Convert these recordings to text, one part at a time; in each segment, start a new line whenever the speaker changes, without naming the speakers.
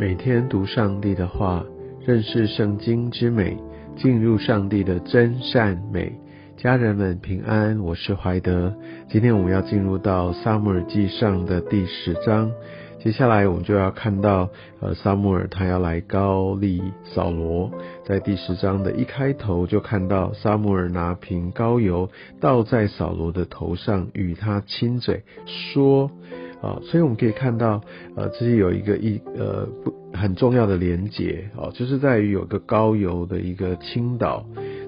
每天读上帝的话，认识圣经之美，进入上帝的真善美。家人们平安，我是怀德。今天我们要进入到撒母耳记上的第十章，接下来我们就要看到，呃，撒母耳他要来高丽扫罗，在第十章的一开头就看到撒母耳拿瓶膏油倒在扫罗的头上，与他亲嘴说。啊，所以我们可以看到，呃，这是有一个一呃不很重要的连接哦，就是在于有个高油的一个倾倒，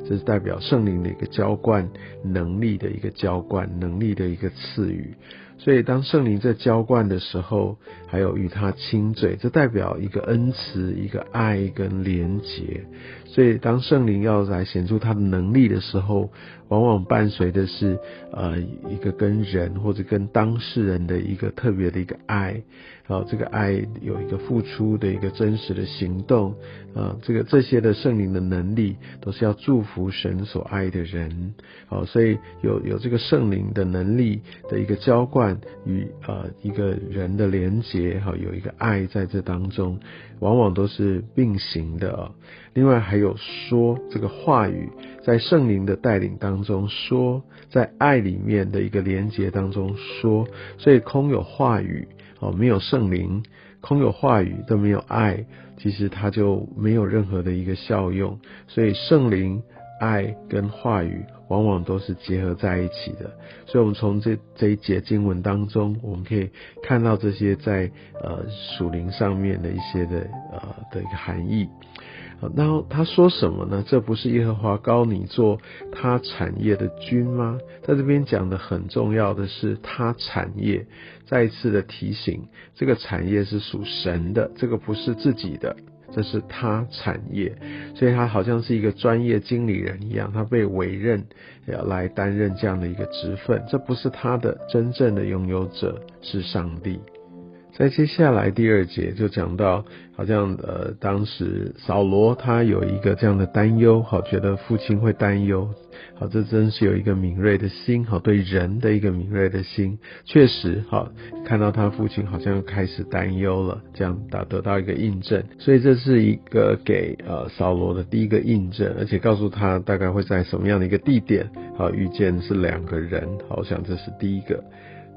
这是代表圣灵的一个浇灌能力的一个浇灌能力的一个赐予。所以当圣灵在浇灌的时候，还有与他亲嘴，这代表一个恩慈、一个爱跟连结。所以当圣灵要来显出他的能力的时候，往往伴随的是呃一个跟人或者跟当事人的一个特别的一个爱，好，这个爱有一个付出的一个真实的行动，啊，这个这些的圣灵的能力都是要祝福神所爱的人，好，所以有有这个圣灵的能力的一个浇灌与呃一个人的连结，哈，有一个爱在这当中，往往都是并行的啊。另外还有说这个话语。在圣灵的带领当中说，在爱里面的一个连接当中说，所以空有话语哦，没有圣灵，空有话语都没有爱，其实它就没有任何的一个效用。所以圣灵、爱跟话语往往都是结合在一起的。所以，我们从这这一节经文当中，我们可以看到这些在呃属灵上面的一些的呃的一个含义。然后他说什么呢？这不是耶和华高你做他产业的君吗？在这边讲的很重要的是他产业，再一次的提醒，这个产业是属神的，这个不是自己的，这是他产业，所以他好像是一个专业经理人一样，他被委任要来担任这样的一个职分，这不是他的真正的拥有者是上帝。在接下来第二节就讲到，好像呃，当时扫罗他有一个这样的担忧，好，觉得父亲会担忧，好，这真是有一个敏锐的心，好，对人的一个敏锐的心，确实，好，看到他父亲好像开始担忧了，这样达得到一个印证，所以这是一个给呃扫罗的第一个印证，而且告诉他大概会在什么样的一个地点，好，遇见是两个人，好像这是第一个。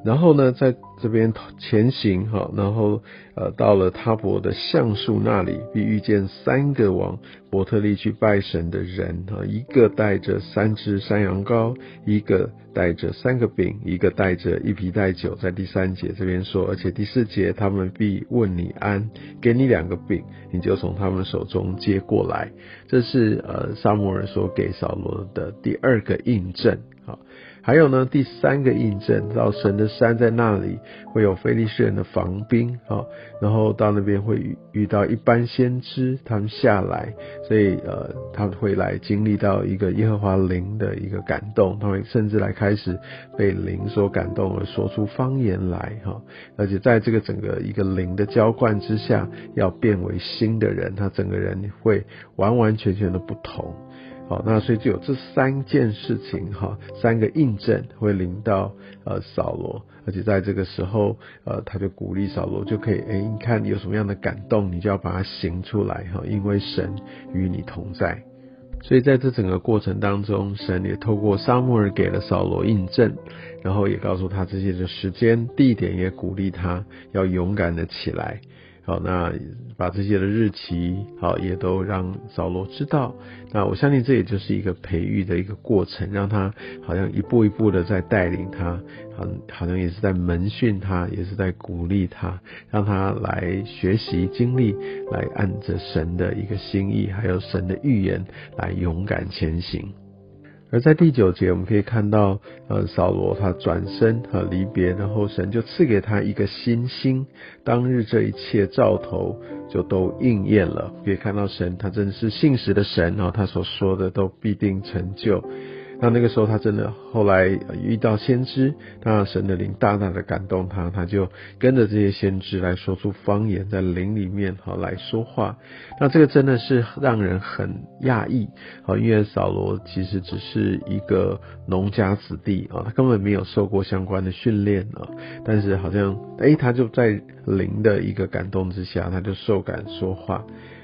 然后呢，在这边前行哈，然后呃，到了他伯的橡树那里，必遇见三个往伯特利去拜神的人哈，一个带着三只山羊羔，一个带着三个饼，一个带着一皮带酒。在第三节这边说，而且第四节他们必问你安，给你两个饼，你就从他们手中接过来。这是呃，萨摩尔说给扫罗的第二个印证啊。还有呢，第三个印证，到神的山在那里会有非利士人的防兵啊，然后到那边会遇遇到一般先知，他们下来，所以呃，他们会来经历到一个耶和华灵的一个感动，他会甚至来开始被灵所感动而说出方言来哈，而且在这个整个一个灵的浇灌之下，要变为新的人，他整个人会完完全全的不同。好，那所以就有这三件事情哈，三个印证会临到呃扫罗，而且在这个时候呃他就鼓励扫罗就可以哎，你看你有什么样的感动，你就要把它行出来哈，因为神与你同在。所以在这整个过程当中，神也透过撒母耳给了扫罗印证，然后也告诉他这些的时间、地点，也鼓励他要勇敢的起来。好，那把这些的日期，好，也都让扫罗知道。那我相信这也就是一个培育的一个过程，让他好像一步一步的在带领他，好，好像也是在门训他，也是在鼓励他，让他来学习经历，来按着神的一个心意，还有神的预言，来勇敢前行。而在第九节，我们可以看到，呃，扫罗他转身和离别，然后神就赐给他一个新星。当日这一切兆头就都应验了。可以看到神，他真的是信实的神，然后他所说的都必定成就。那那个时候他真的后来遇到先知，那神的灵大大的感动他，他就跟着这些先知来说出方言，在灵里面好来说话。那这个真的是让人很讶异，好，因为扫罗其实只是一个农家子弟啊，他根本没有受过相关的训练啊，但是好像哎，他就在灵的一个感动之下，他就受感说话。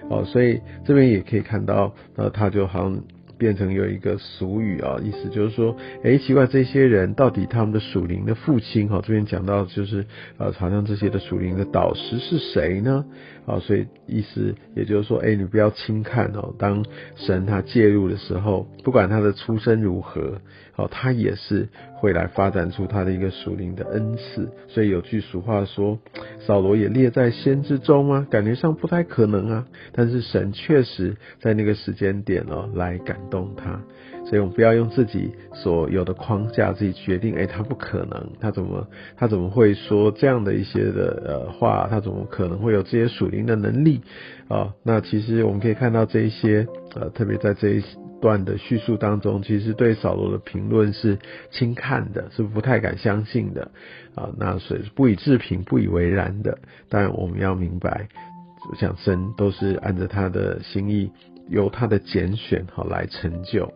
哦，所以这边也可以看到，呃，他就好像变成有一个俗语啊，意思就是说，哎，奇怪，这些人到底他们的属灵的父亲，哈，这边讲到就是，呃，好像这些的属灵的导师是谁呢？啊，所以意思也就是说，哎，你不要轻看哦，当神他介入的时候，不管他的出身如何，哦，他也是会来发展出他的一个属灵的恩赐。所以有句俗话说，扫罗也列在先之中吗？感觉上不太可能啊。但是神确实在那个时间点哦，来感动他。所以我们不要用自己所有的框架自己决定，哎，他不可能，他怎么他怎么会说这样的一些的呃话？他怎么可能会有这些属灵的能力啊？那其实我们可以看到这一些呃，特别在这一段的叙述当中，其实对扫罗的评论是轻看的，是不太敢相信的啊。那所以不以置评，不以为然的。但我们要明白，想神都是按着他的心意，由他的拣选好来成就。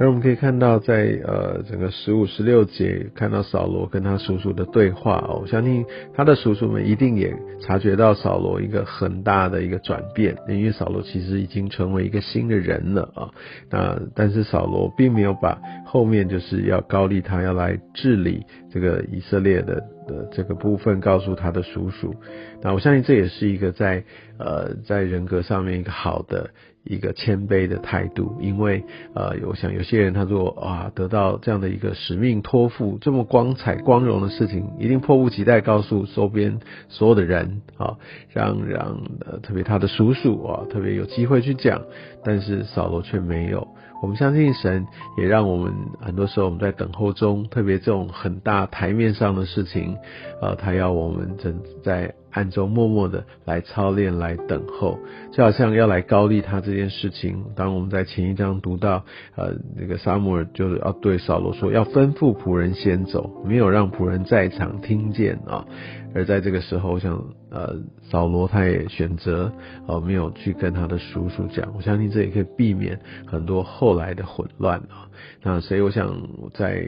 而我们可以看到，在呃整个十五、十六节，看到扫罗跟他叔叔的对话哦，我相信他的叔叔们一定也察觉到扫罗一个很大的一个转变，因为扫罗其实已经成为一个新的人了啊。那但是扫罗并没有把后面就是要高利他要来治理这个以色列的的这个部分告诉他的叔叔。那我相信这也是一个在呃在人格上面一个好的。一个谦卑的态度，因为呃，我想有些人他说啊，得到这样的一个使命托付，这么光彩光荣的事情，一定迫不及待告诉周边所有的人啊，让让呃，特别他的叔叔啊，特别有机会去讲，但是扫罗却没有。我们相信神，也让我们很多时候我们在等候中，特别这种很大台面上的事情，呃，他要我们正在暗中默默的来操练，来等候，就好像要来高利他这件事情。当我们在前一章读到，呃，那个撒母耳就是要对扫罗说，要吩咐仆人先走，没有让仆人在场听见啊。而在这个时候，像呃扫罗他也选择呃没有去跟他的叔叔讲，我相信这也可以避免很多后来的混乱啊。那所以我想在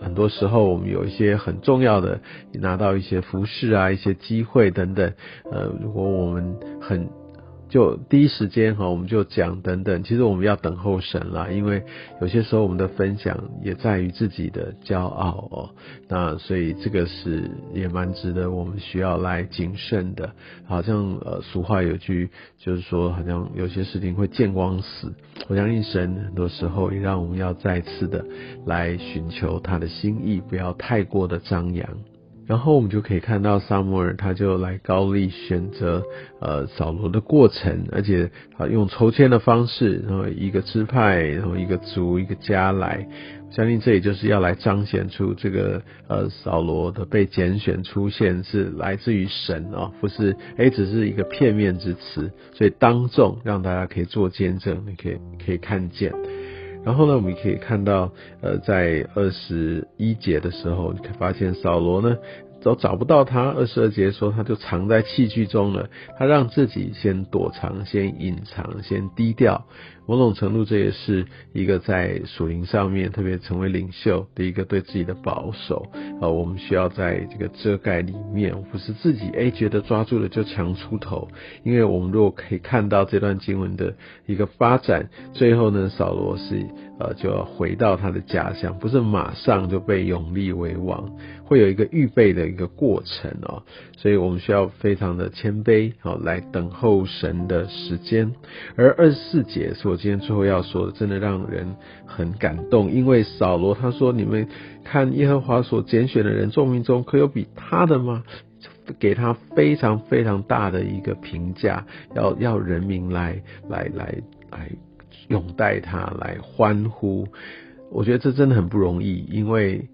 很多时候，我们有一些很重要的拿到一些服饰啊、一些机会等等，呃，如果我们很。就第一时间哈，我们就讲等等。其实我们要等候神啦，因为有些时候我们的分享也在于自己的骄傲哦。那所以这个是也蛮值得我们需要来谨慎的。好像呃俗话有句就是说，好像有些事情会见光死。我相信神很多时候也让我们要再次的来寻求他的心意，不要太过的张扬。然后我们就可以看到萨摩尔，他就来高丽选择呃扫罗的过程，而且啊用抽签的方式，然后一个支派，然后一个族，一个家来，相信这也就是要来彰显出这个呃扫罗的被拣选出现是来自于神啊，不是哎只是一个片面之词，所以当众让大家可以做见证，你可以可以看见。然后呢，我们可以看到，呃，在二十一节的时候，你可以发现扫罗呢。都找不到他。二十二节说，他就藏在器具中了。他让自己先躲藏，先隐藏，先低调。某种程度，这也是一个在属灵上面，特别成为领袖的一个对自己的保守。啊，我们需要在这个遮盖里面，不是自己哎觉得抓住了就强出头。因为我们如果可以看到这段经文的一个发展，最后呢，扫罗是呃就要回到他的家乡，不是马上就被永立为王，会有一个预备的一个过程哦。所以我们需要非常的谦卑，好来等候神的时间。而二十四节是我。今天最后要说的，真的让人很感动，因为扫罗他说：“你们看耶和华所拣选的人众民中，可有比他的吗？”给他非常非常大的一个评价，要要人民来来来来拥戴他，来欢呼。我觉得这真的很不容易，因为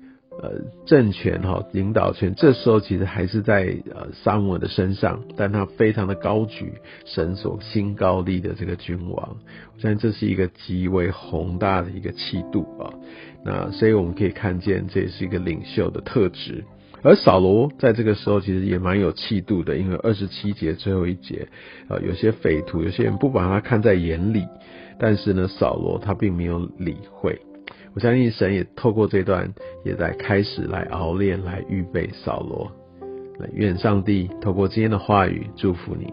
呃政权哈领导权，这时候其实还是在呃萨姆尔的身上，但他非常的高举神所新高立的这个君王，我相信这是一个极为宏大的一个气度啊。那所以我们可以看见，这也是一个领袖的特质。而扫罗在这个时候其实也蛮有气度的，因为二十七节最后一节，呃，有些匪徒，有些人不把他看在眼里，但是呢，扫罗他并没有理会。我相信神也透过这段，也在开始来熬炼，来预备扫罗。来愿上帝透过今天的话语祝福你。